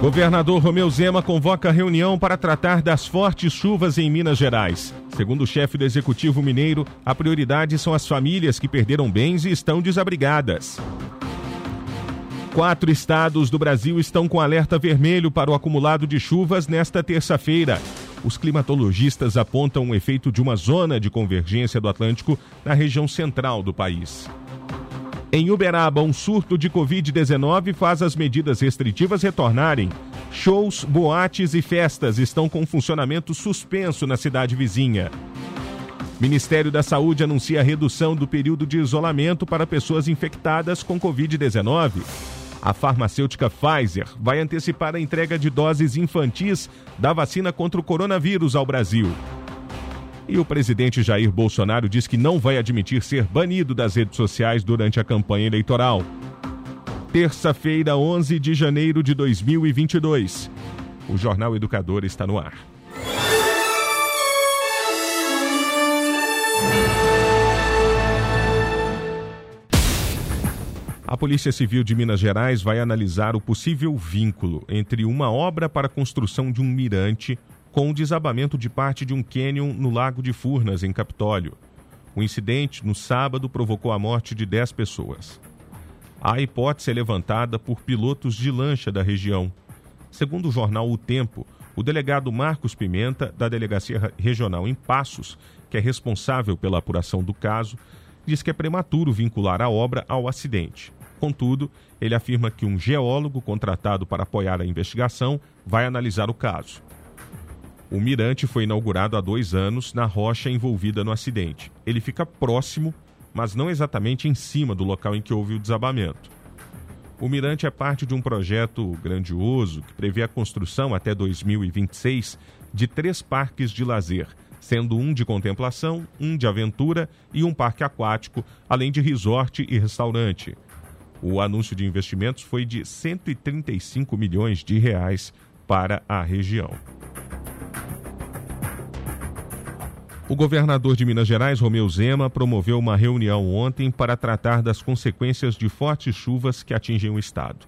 Governador Romeu Zema convoca reunião para tratar das fortes chuvas em Minas Gerais. Segundo o chefe do Executivo Mineiro, a prioridade são as famílias que perderam bens e estão desabrigadas. Quatro estados do Brasil estão com alerta vermelho para o acumulado de chuvas nesta terça-feira. Os climatologistas apontam o efeito de uma zona de convergência do Atlântico na região central do país. Em Uberaba, um surto de Covid-19 faz as medidas restritivas retornarem. Shows, boates e festas estão com funcionamento suspenso na cidade vizinha. Ministério da Saúde anuncia a redução do período de isolamento para pessoas infectadas com Covid-19. A farmacêutica Pfizer vai antecipar a entrega de doses infantis da vacina contra o coronavírus ao Brasil. E o presidente Jair Bolsonaro diz que não vai admitir ser banido das redes sociais durante a campanha eleitoral. Terça-feira, 11 de janeiro de 2022. O Jornal Educador está no ar. A Polícia Civil de Minas Gerais vai analisar o possível vínculo entre uma obra para a construção de um mirante com o desabamento de parte de um cânion no Lago de Furnas, em Capitólio. O incidente, no sábado, provocou a morte de 10 pessoas. A hipótese é levantada por pilotos de lancha da região. Segundo o jornal O Tempo, o delegado Marcos Pimenta, da Delegacia Regional em Passos, que é responsável pela apuração do caso, diz que é prematuro vincular a obra ao acidente. Contudo, ele afirma que um geólogo contratado para apoiar a investigação vai analisar o caso. O mirante foi inaugurado há dois anos na rocha envolvida no acidente. Ele fica próximo, mas não exatamente em cima do local em que houve o desabamento. O mirante é parte de um projeto grandioso que prevê a construção até 2026 de três parques de lazer, sendo um de contemplação, um de aventura e um parque aquático, além de resort e restaurante. O anúncio de investimentos foi de 135 milhões de reais para a região. O governador de Minas Gerais, Romeu Zema, promoveu uma reunião ontem para tratar das consequências de fortes chuvas que atingem o estado.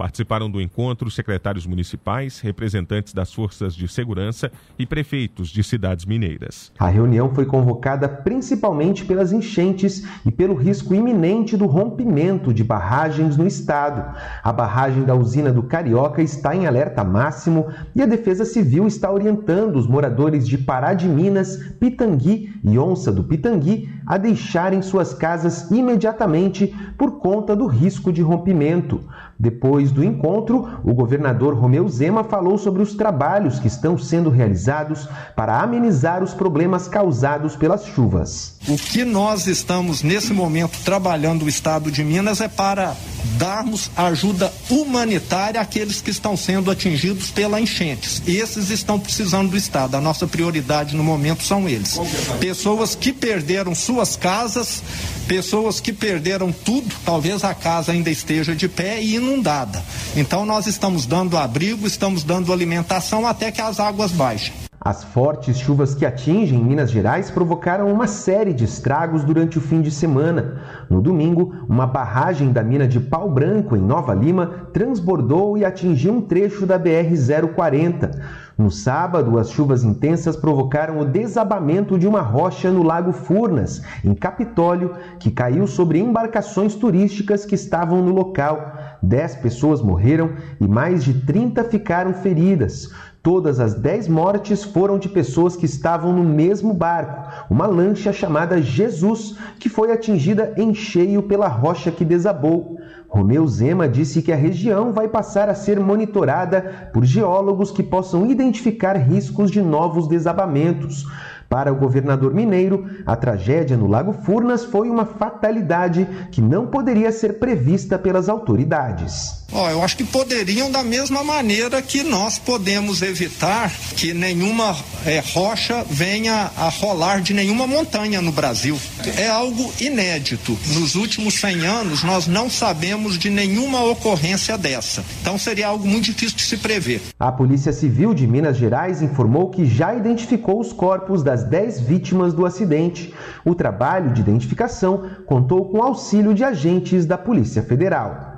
Participaram do encontro secretários municipais, representantes das forças de segurança e prefeitos de cidades mineiras. A reunião foi convocada principalmente pelas enchentes e pelo risco iminente do rompimento de barragens no estado. A barragem da usina do Carioca está em alerta máximo e a Defesa Civil está orientando os moradores de Pará de Minas, Pitangui e Onça do Pitangui a deixarem suas casas imediatamente por conta do risco de rompimento. Depois do encontro, o governador Romeu Zema falou sobre os trabalhos que estão sendo realizados para amenizar os problemas causados pelas chuvas. O que nós estamos nesse momento trabalhando no estado de Minas é para darmos ajuda humanitária àqueles que estão sendo atingidos pela enchentes. Esses estão precisando do estado. A nossa prioridade no momento são eles. Pessoas que perderam suas casas, pessoas que perderam tudo, talvez a casa ainda esteja de pé e inundada. Então nós estamos dando abrigo, estamos dando alimentação até que as águas baixem. As fortes chuvas que atingem Minas Gerais provocaram uma série de estragos durante o fim de semana. No domingo, uma barragem da mina de Pau Branco, em Nova Lima, transbordou e atingiu um trecho da BR-040. No sábado, as chuvas intensas provocaram o desabamento de uma rocha no Lago Furnas, em Capitólio, que caiu sobre embarcações turísticas que estavam no local. Dez pessoas morreram e mais de 30 ficaram feridas. Todas as 10 mortes foram de pessoas que estavam no mesmo barco, uma lancha chamada Jesus, que foi atingida em cheio pela rocha que desabou. Romeu Zema disse que a região vai passar a ser monitorada por geólogos que possam identificar riscos de novos desabamentos. Para o governador mineiro, a tragédia no Lago Furnas foi uma fatalidade que não poderia ser prevista pelas autoridades. Oh, eu acho que poderiam da mesma maneira que nós podemos evitar que nenhuma é, rocha venha a rolar de nenhuma montanha no Brasil. É algo inédito. Nos últimos 100 anos, nós não sabemos de nenhuma ocorrência dessa. Então seria algo muito difícil de se prever. A Polícia Civil de Minas Gerais informou que já identificou os corpos das 10 vítimas do acidente. O trabalho de identificação contou com auxílio de agentes da Polícia Federal.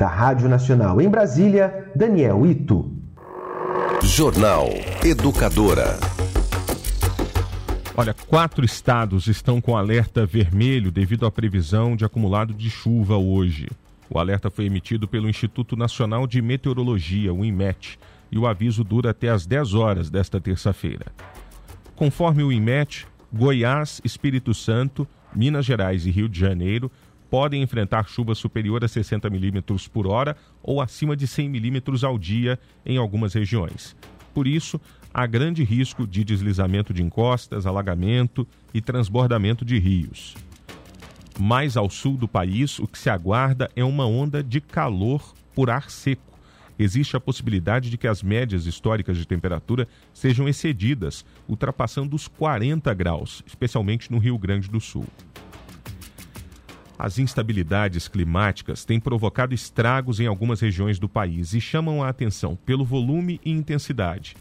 Da Rádio Nacional em Brasília, Daniel Ito. Jornal Educadora. Olha, quatro estados estão com alerta vermelho devido à previsão de acumulado de chuva hoje. O alerta foi emitido pelo Instituto Nacional de Meteorologia, o INMET, e o aviso dura até às 10 horas desta terça-feira. Conforme o INMET, Goiás, Espírito Santo, Minas Gerais e Rio de Janeiro podem enfrentar chuva superior a 60 milímetros por hora ou acima de 100 milímetros ao dia em algumas regiões. Por isso, há grande risco de deslizamento de encostas, alagamento e transbordamento de rios. Mais ao sul do país, o que se aguarda é uma onda de calor por ar seco. Existe a possibilidade de que as médias históricas de temperatura sejam excedidas, ultrapassando os 40 graus, especialmente no Rio Grande do Sul. As instabilidades climáticas têm provocado estragos em algumas regiões do país e chamam a atenção pelo volume e intensidade.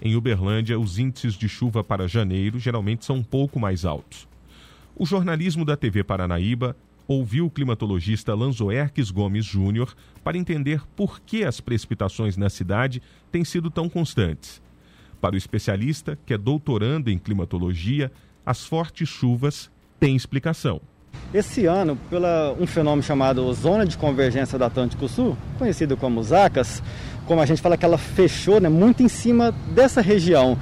Em Uberlândia, os índices de chuva para janeiro geralmente são um pouco mais altos. O jornalismo da TV Paranaíba ouviu o climatologista Lanzoerques Gomes Júnior para entender por que as precipitações na cidade têm sido tão constantes. Para o especialista, que é doutorando em climatologia, as fortes chuvas têm explicação. Esse ano, pela um fenômeno chamado Zona de Convergência do Atlântico Sul, conhecido como ZACAS, como a gente fala que ela fechou né, muito em cima dessa região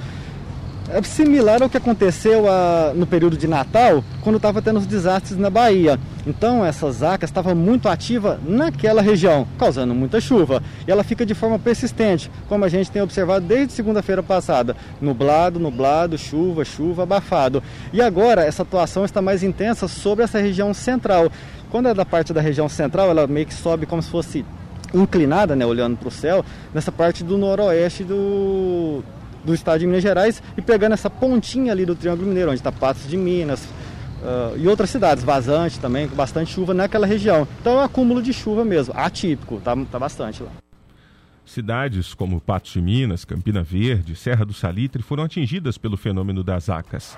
é similar ao que aconteceu a, ah, no período de Natal, quando estava tendo os desastres na Bahia. Então essa zaca estava muito ativa naquela região, causando muita chuva. E ela fica de forma persistente, como a gente tem observado desde segunda-feira passada. Nublado, nublado, chuva, chuva, abafado. E agora essa atuação está mais intensa sobre essa região central. Quando é da parte da região central, ela meio que sobe como se fosse inclinada, né, olhando para o céu, nessa parte do noroeste do, do estado de Minas Gerais e pegando essa pontinha ali do Triângulo Mineiro, onde está Patos de Minas uh, e outras cidades, Vazante também, com bastante chuva naquela região. Então é um acúmulo de chuva mesmo, atípico, tá, tá bastante lá. Cidades como Patos de Minas, Campina Verde, Serra do Salitre foram atingidas pelo fenômeno das acas.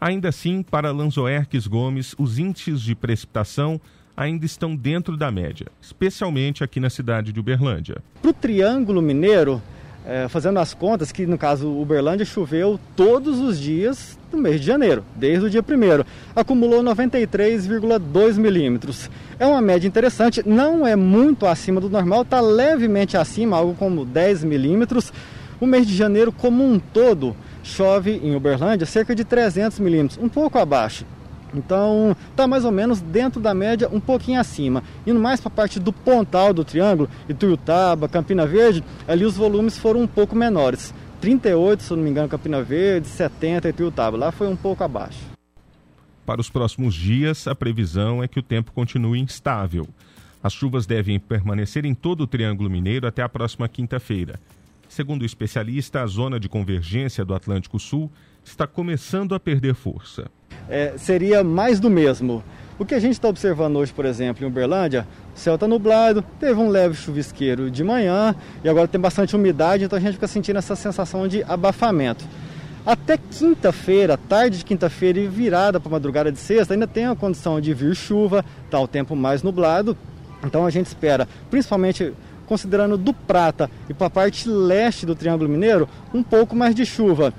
Ainda assim, para Lanzoerques Gomes, os índices de precipitação ainda estão dentro da média, especialmente aqui na cidade de Uberlândia. Para o Triângulo Mineiro, é, fazendo as contas, que no caso Uberlândia choveu todos os dias do mês de janeiro, desde o dia 1 acumulou 93,2 milímetros. É uma média interessante, não é muito acima do normal, está levemente acima, algo como 10 milímetros. O mês de janeiro como um todo chove em Uberlândia cerca de 300 milímetros, um pouco abaixo. Então, está mais ou menos dentro da média, um pouquinho acima. Indo mais para a parte do pontal do triângulo, Ituiutaba, Campina Verde, ali os volumes foram um pouco menores. 38, se não me engano, Campina Verde, 70 Ituiutaba. Lá foi um pouco abaixo. Para os próximos dias, a previsão é que o tempo continue instável. As chuvas devem permanecer em todo o Triângulo Mineiro até a próxima quinta-feira. Segundo o especialista, a zona de convergência do Atlântico Sul está começando a perder força. É, seria mais do mesmo. O que a gente está observando hoje, por exemplo, em Uberlândia, o céu está nublado, teve um leve chuvisqueiro de manhã e agora tem bastante umidade, então a gente fica sentindo essa sensação de abafamento. Até quinta-feira, tarde de quinta-feira e virada para madrugada de sexta, ainda tem a condição de vir chuva, está o tempo mais nublado, então a gente espera, principalmente considerando do Prata e para a parte leste do Triângulo Mineiro, um pouco mais de chuva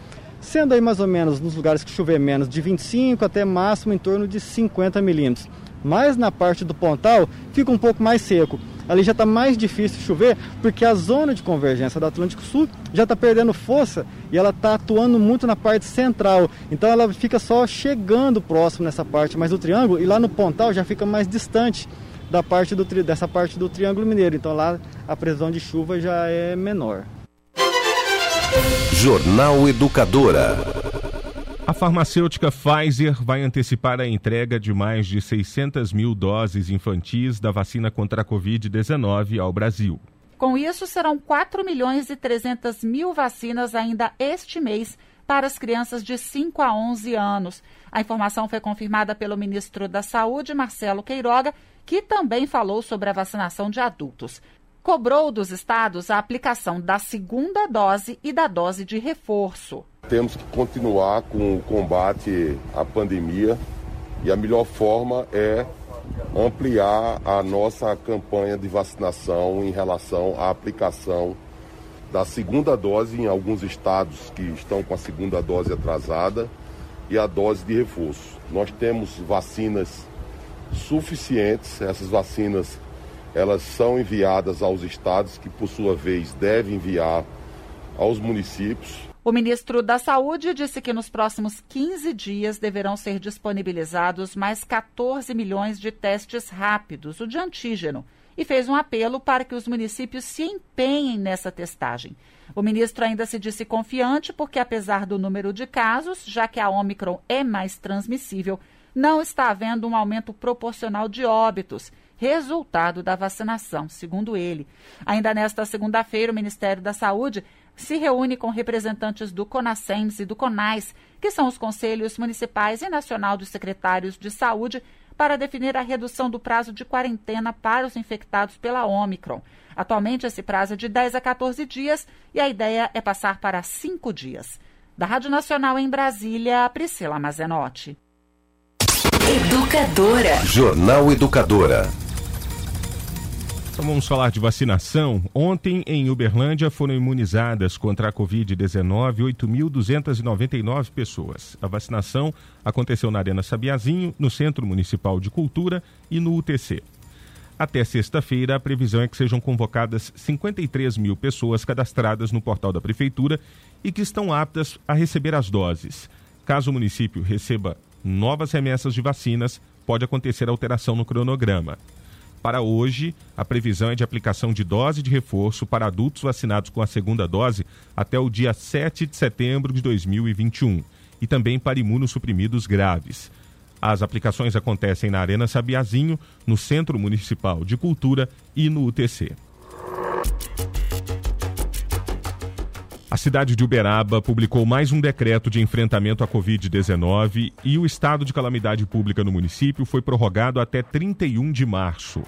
sendo aí mais ou menos nos lugares que chover menos de 25 até máximo em torno de 50 milímetros. Mas na parte do Pontal fica um pouco mais seco. Ali já está mais difícil chover porque a zona de convergência do Atlântico Sul já está perdendo força e ela está atuando muito na parte central. Então ela fica só chegando próximo nessa parte mais do triângulo e lá no Pontal já fica mais distante da parte do, dessa parte do Triângulo Mineiro. Então lá a previsão de chuva já é menor. Jornal Educadora. A farmacêutica Pfizer vai antecipar a entrega de mais de 600 mil doses infantis da vacina contra a Covid-19 ao Brasil. Com isso, serão 4 milhões e 300 mil vacinas ainda este mês para as crianças de 5 a 11 anos. A informação foi confirmada pelo ministro da Saúde, Marcelo Queiroga, que também falou sobre a vacinação de adultos. Cobrou dos estados a aplicação da segunda dose e da dose de reforço. Temos que continuar com o combate à pandemia e a melhor forma é ampliar a nossa campanha de vacinação em relação à aplicação da segunda dose em alguns estados que estão com a segunda dose atrasada e a dose de reforço. Nós temos vacinas suficientes, essas vacinas elas são enviadas aos estados que por sua vez devem enviar aos municípios. O ministro da Saúde disse que nos próximos 15 dias deverão ser disponibilizados mais 14 milhões de testes rápidos, o de antígeno, e fez um apelo para que os municípios se empenhem nessa testagem. O ministro ainda se disse confiante porque, apesar do número de casos, já que a Omicron é mais transmissível, não está havendo um aumento proporcional de óbitos, resultado da vacinação, segundo ele. Ainda nesta segunda-feira, o Ministério da Saúde se reúne com representantes do CONASEMS e do CONAIS, que são os Conselhos Municipais e Nacional dos Secretários de Saúde, para definir a redução do prazo de quarentena para os infectados pela Omicron. Atualmente, esse prazo é de 10 a 14 dias e a ideia é passar para 5 dias. Da Rádio Nacional em Brasília, Priscila Mazenotti. Educadora. Jornal Educadora. Então vamos falar de vacinação. Ontem, em Uberlândia, foram imunizadas contra a Covid-19 8.299 pessoas. A vacinação aconteceu na Arena Sabiazinho, no Centro Municipal de Cultura e no UTC. Até sexta-feira, a previsão é que sejam convocadas 53 mil pessoas cadastradas no portal da Prefeitura e que estão aptas a receber as doses. Caso o município receba novas remessas de vacinas, pode acontecer alteração no cronograma. Para hoje, a previsão é de aplicação de dose de reforço para adultos vacinados com a segunda dose até o dia 7 de setembro de 2021 e também para imunossuprimidos graves. As aplicações acontecem na Arena Sabiazinho, no Centro Municipal de Cultura e no UTC. A cidade de Uberaba publicou mais um decreto de enfrentamento à Covid-19 e o estado de calamidade pública no município foi prorrogado até 31 de março.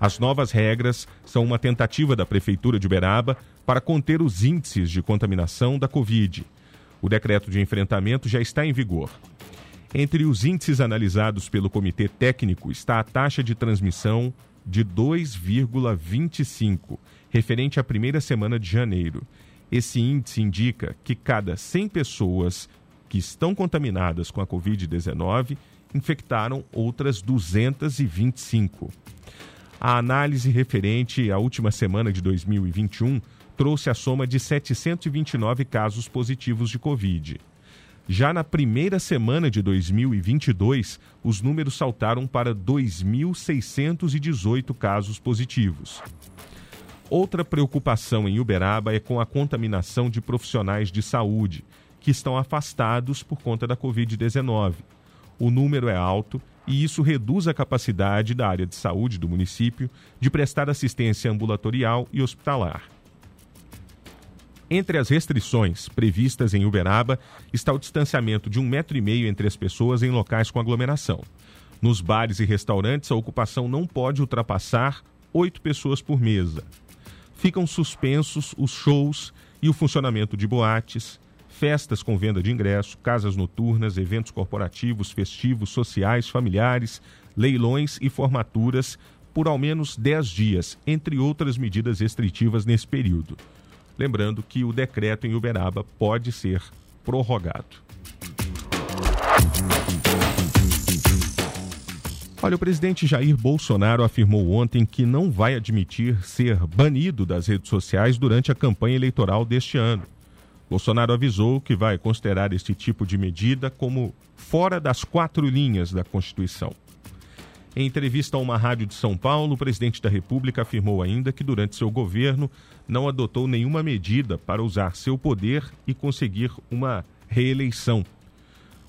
As novas regras são uma tentativa da Prefeitura de Uberaba para conter os índices de contaminação da Covid. O decreto de enfrentamento já está em vigor. Entre os índices analisados pelo Comitê Técnico está a taxa de transmissão de 2,25, referente à primeira semana de janeiro esse índice indica que cada 100 pessoas que estão contaminadas com a Covid-19 infectaram outras 225. A análise referente à última semana de 2021 trouxe a soma de 729 casos positivos de Covid. Já na primeira semana de 2022, os números saltaram para 2.618 casos positivos. Outra preocupação em Uberaba é com a contaminação de profissionais de saúde que estão afastados por conta da Covid-19. O número é alto e isso reduz a capacidade da área de saúde do município de prestar assistência ambulatorial e hospitalar. Entre as restrições previstas em Uberaba está o distanciamento de um metro e meio entre as pessoas em locais com aglomeração. Nos bares e restaurantes, a ocupação não pode ultrapassar oito pessoas por mesa ficam suspensos os shows e o funcionamento de boates, festas com venda de ingresso, casas noturnas, eventos corporativos, festivos, sociais, familiares, leilões e formaturas por ao menos 10 dias, entre outras medidas restritivas nesse período. Lembrando que o decreto em Uberaba pode ser prorrogado. Olha, o presidente Jair Bolsonaro afirmou ontem que não vai admitir ser banido das redes sociais durante a campanha eleitoral deste ano. Bolsonaro avisou que vai considerar este tipo de medida como fora das quatro linhas da Constituição. Em entrevista a uma rádio de São Paulo, o presidente da República afirmou ainda que durante seu governo não adotou nenhuma medida para usar seu poder e conseguir uma reeleição.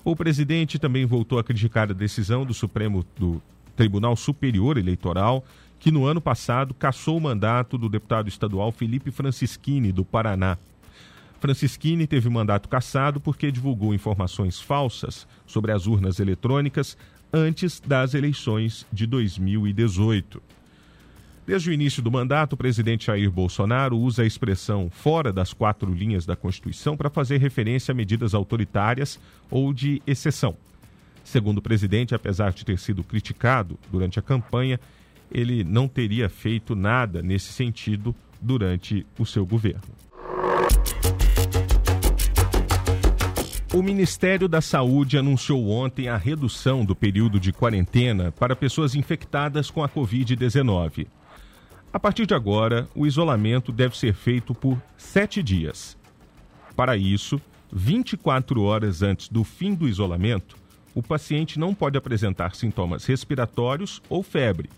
O presidente também voltou a criticar a decisão do Supremo do Tribunal Superior Eleitoral, que no ano passado cassou o mandato do deputado estadual Felipe Francischini, do Paraná. Francischini teve o mandato cassado porque divulgou informações falsas sobre as urnas eletrônicas antes das eleições de 2018. Desde o início do mandato, o presidente Jair Bolsonaro usa a expressão fora das quatro linhas da Constituição para fazer referência a medidas autoritárias ou de exceção. Segundo o presidente, apesar de ter sido criticado durante a campanha, ele não teria feito nada nesse sentido durante o seu governo. O Ministério da Saúde anunciou ontem a redução do período de quarentena para pessoas infectadas com a Covid-19. A partir de agora, o isolamento deve ser feito por sete dias. Para isso, 24 horas antes do fim do isolamento, o paciente não pode apresentar sintomas respiratórios ou febre,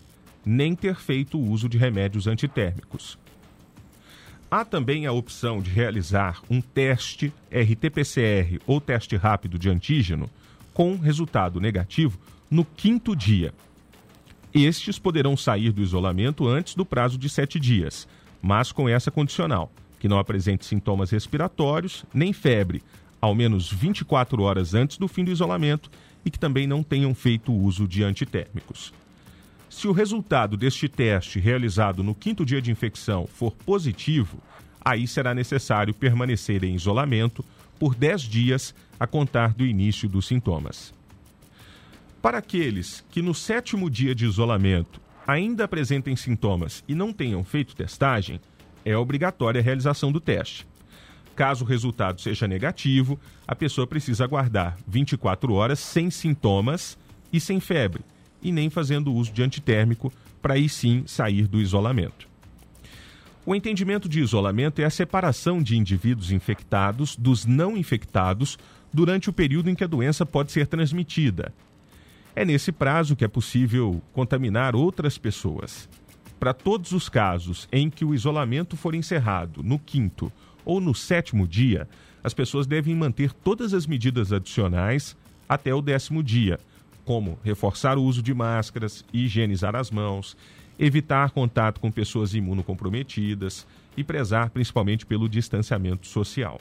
nem ter feito uso de remédios antitérmicos. Há também a opção de realizar um teste RT-PCR ou teste rápido de antígeno com resultado negativo no quinto dia. Estes poderão sair do isolamento antes do prazo de sete dias, mas com essa condicional, que não apresente sintomas respiratórios nem febre, ao menos 24 horas antes do fim do isolamento e que também não tenham feito uso de antitérmicos. Se o resultado deste teste realizado no quinto dia de infecção for positivo, aí será necessário permanecer em isolamento por 10 dias a contar do início dos sintomas. Para aqueles que no sétimo dia de isolamento ainda apresentem sintomas e não tenham feito testagem, é obrigatória a realização do teste. Caso o resultado seja negativo, a pessoa precisa aguardar 24 horas sem sintomas e sem febre e nem fazendo uso de antitérmico para aí sim sair do isolamento. O entendimento de isolamento é a separação de indivíduos infectados dos não infectados durante o período em que a doença pode ser transmitida. É nesse prazo que é possível contaminar outras pessoas. Para todos os casos em que o isolamento for encerrado no quinto ou no sétimo dia, as pessoas devem manter todas as medidas adicionais até o décimo dia, como reforçar o uso de máscaras, higienizar as mãos, evitar contato com pessoas imunocomprometidas e prezar principalmente pelo distanciamento social.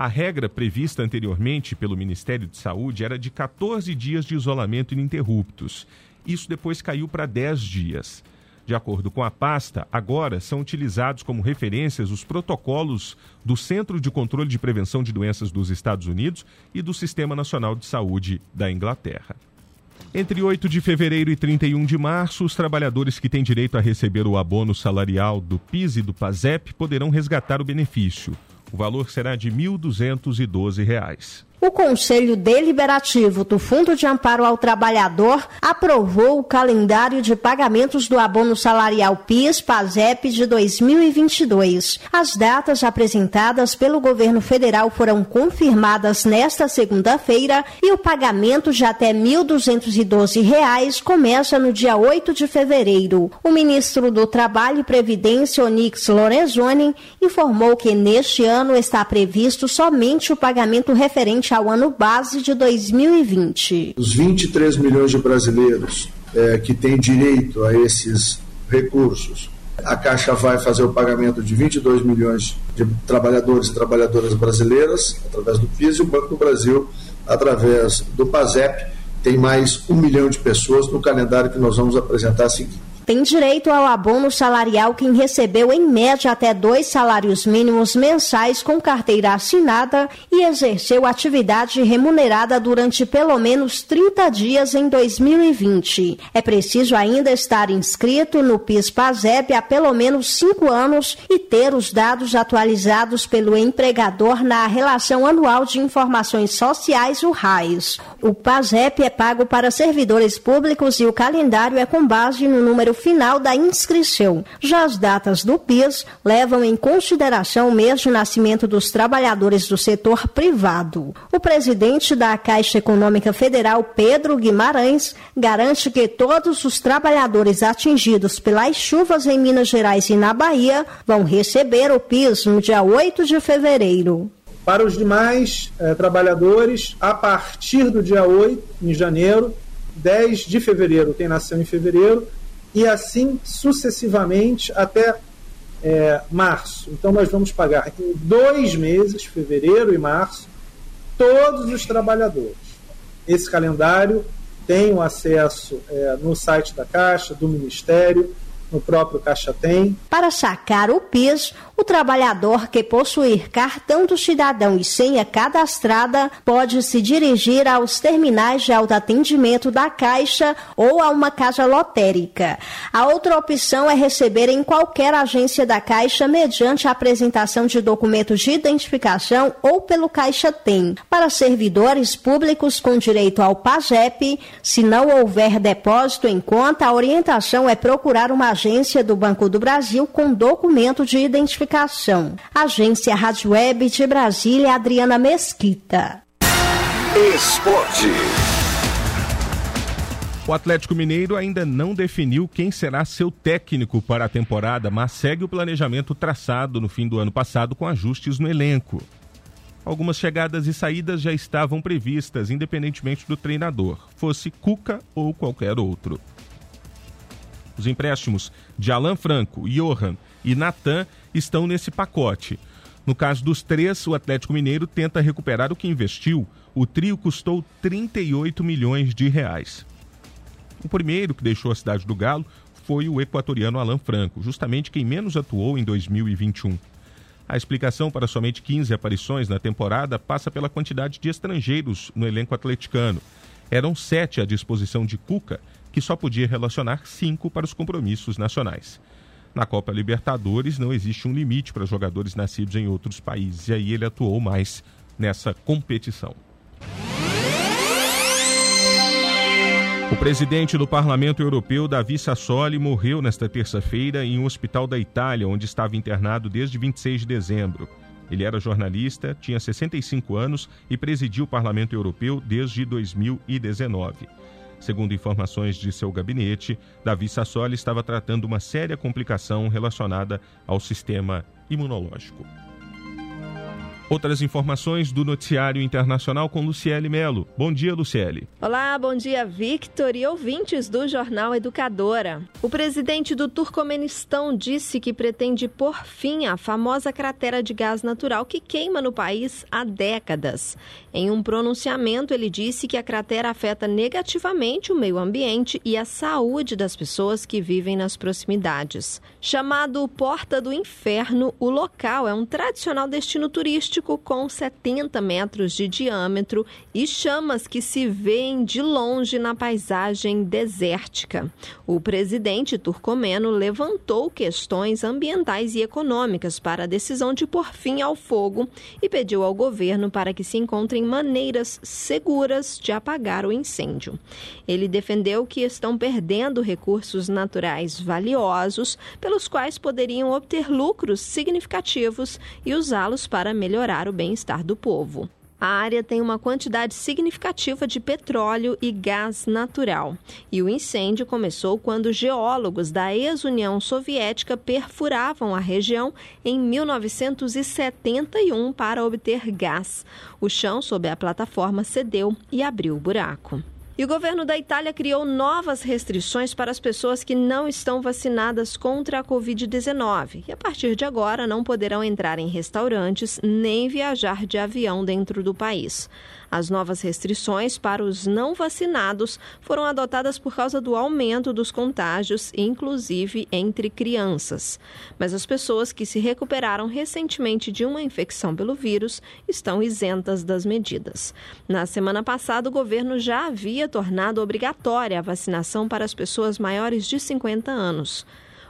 A regra prevista anteriormente pelo Ministério de Saúde era de 14 dias de isolamento ininterruptos. Isso depois caiu para 10 dias. De acordo com a pasta, agora são utilizados como referências os protocolos do Centro de Controle de Prevenção de Doenças dos Estados Unidos e do Sistema Nacional de Saúde da Inglaterra. Entre 8 de fevereiro e 31 de março, os trabalhadores que têm direito a receber o abono salarial do PIS e do PASEP poderão resgatar o benefício. O valor será de R$ 1.212 o Conselho Deliberativo do Fundo de Amparo ao Trabalhador aprovou o calendário de pagamentos do abono salarial PIS-PASEP de 2022. As datas apresentadas pelo governo federal foram confirmadas nesta segunda-feira e o pagamento de até R$ 1.212 começa no dia 8 de fevereiro. O ministro do Trabalho e Previdência, Onix Lorenzoni, informou que neste ano está previsto somente o pagamento referente ao ano base de 2020. Os 23 milhões de brasileiros é, que têm direito a esses recursos, a Caixa vai fazer o pagamento de 22 milhões de trabalhadores e trabalhadoras brasileiras através do PIS e o Banco do Brasil através do PASEP tem mais um milhão de pessoas no calendário que nós vamos apresentar a seguir. Tem direito ao abono salarial quem recebeu em média até dois salários mínimos mensais com carteira assinada e exerceu atividade remunerada durante pelo menos 30 dias em 2020. É preciso ainda estar inscrito no PIS-PASEP há pelo menos cinco anos e ter os dados atualizados pelo empregador na Relação Anual de Informações Sociais, o RAIS. O PASEP é pago para servidores públicos e o calendário é com base no número final da inscrição. Já as datas do PIS levam em consideração o mês de nascimento dos trabalhadores do setor privado. O presidente da Caixa Econômica Federal, Pedro Guimarães, garante que todos os trabalhadores atingidos pelas chuvas em Minas Gerais e na Bahia vão receber o PIS no dia 8 de fevereiro Para os demais eh, trabalhadores, a partir do dia 8, em janeiro, 10 de fevereiro, quem nasceu em fevereiro, e assim sucessivamente até é, março. Então, nós vamos pagar em dois meses, fevereiro e março, todos os trabalhadores. Esse calendário tem o acesso é, no site da Caixa, do Ministério no próprio Caixa Tem. Para sacar o PIS, o trabalhador que possuir cartão do cidadão e senha cadastrada pode se dirigir aos terminais de autoatendimento da Caixa ou a uma casa lotérica. A outra opção é receber em qualquer agência da Caixa mediante a apresentação de documentos de identificação ou pelo Caixa Tem. Para servidores públicos com direito ao PASEP, se não houver depósito em conta, a orientação é procurar uma agência do Banco do Brasil com documento de identificação. Agência Rádio Web de Brasília, Adriana Mesquita. Esporte. O Atlético Mineiro ainda não definiu quem será seu técnico para a temporada, mas segue o planejamento traçado no fim do ano passado com ajustes no elenco. Algumas chegadas e saídas já estavam previstas, independentemente do treinador, fosse Cuca ou qualquer outro. Os empréstimos de Alan Franco, Johan e Natan estão nesse pacote. No caso dos três, o Atlético Mineiro tenta recuperar o que investiu. O trio custou 38 milhões de reais. O primeiro que deixou a cidade do Galo foi o equatoriano Alan Franco, justamente quem menos atuou em 2021. A explicação para somente 15 aparições na temporada passa pela quantidade de estrangeiros no elenco atleticano. Eram sete à disposição de Cuca que só podia relacionar cinco para os compromissos nacionais. Na Copa Libertadores não existe um limite para jogadores nascidos em outros países, e aí ele atuou mais nessa competição. O presidente do Parlamento Europeu, Davi Sassoli, morreu nesta terça-feira em um hospital da Itália, onde estava internado desde 26 de dezembro. Ele era jornalista, tinha 65 anos e presidiu o Parlamento Europeu desde 2019. Segundo informações de seu gabinete, Davi Sassoli estava tratando uma séria complicação relacionada ao sistema imunológico. Outras informações do noticiário internacional com Luciele Melo. Bom dia, Luciele. Olá, bom dia, Victor e ouvintes do Jornal Educadora. O presidente do Turcomenistão disse que pretende pôr fim à famosa cratera de gás natural que queima no país há décadas. Em um pronunciamento, ele disse que a cratera afeta negativamente o meio ambiente e a saúde das pessoas que vivem nas proximidades. Chamado Porta do Inferno, o local é um tradicional destino turístico com 70 metros de diâmetro e chamas que se veem de longe na paisagem desértica. O presidente turcomeno levantou questões ambientais e econômicas para a decisão de pôr fim ao fogo e pediu ao governo para que se encontrem maneiras seguras de apagar o incêndio. Ele defendeu que estão perdendo recursos naturais valiosos, pelos quais poderiam obter lucros significativos e usá-los para melhorar melhorar o bem-estar do povo. A área tem uma quantidade significativa de petróleo e gás natural. E o incêndio começou quando geólogos da ex-União Soviética perfuravam a região em 1971 para obter gás. O chão sob a plataforma cedeu e abriu o buraco. E o governo da Itália criou novas restrições para as pessoas que não estão vacinadas contra a Covid-19 e, a partir de agora, não poderão entrar em restaurantes nem viajar de avião dentro do país. As novas restrições para os não vacinados foram adotadas por causa do aumento dos contágios, inclusive entre crianças. Mas as pessoas que se recuperaram recentemente de uma infecção pelo vírus estão isentas das medidas. Na semana passada, o governo já havia tornado obrigatória a vacinação para as pessoas maiores de 50 anos.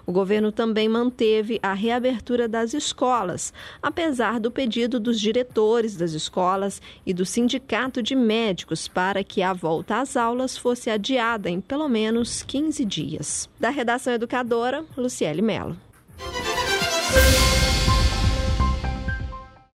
O governo também manteve a reabertura das escolas, apesar do pedido dos diretores das escolas e do Sindicato de Médicos para que a volta às aulas fosse adiada em pelo menos 15 dias. Da redação educadora, Luciele Mello.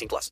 18 plus.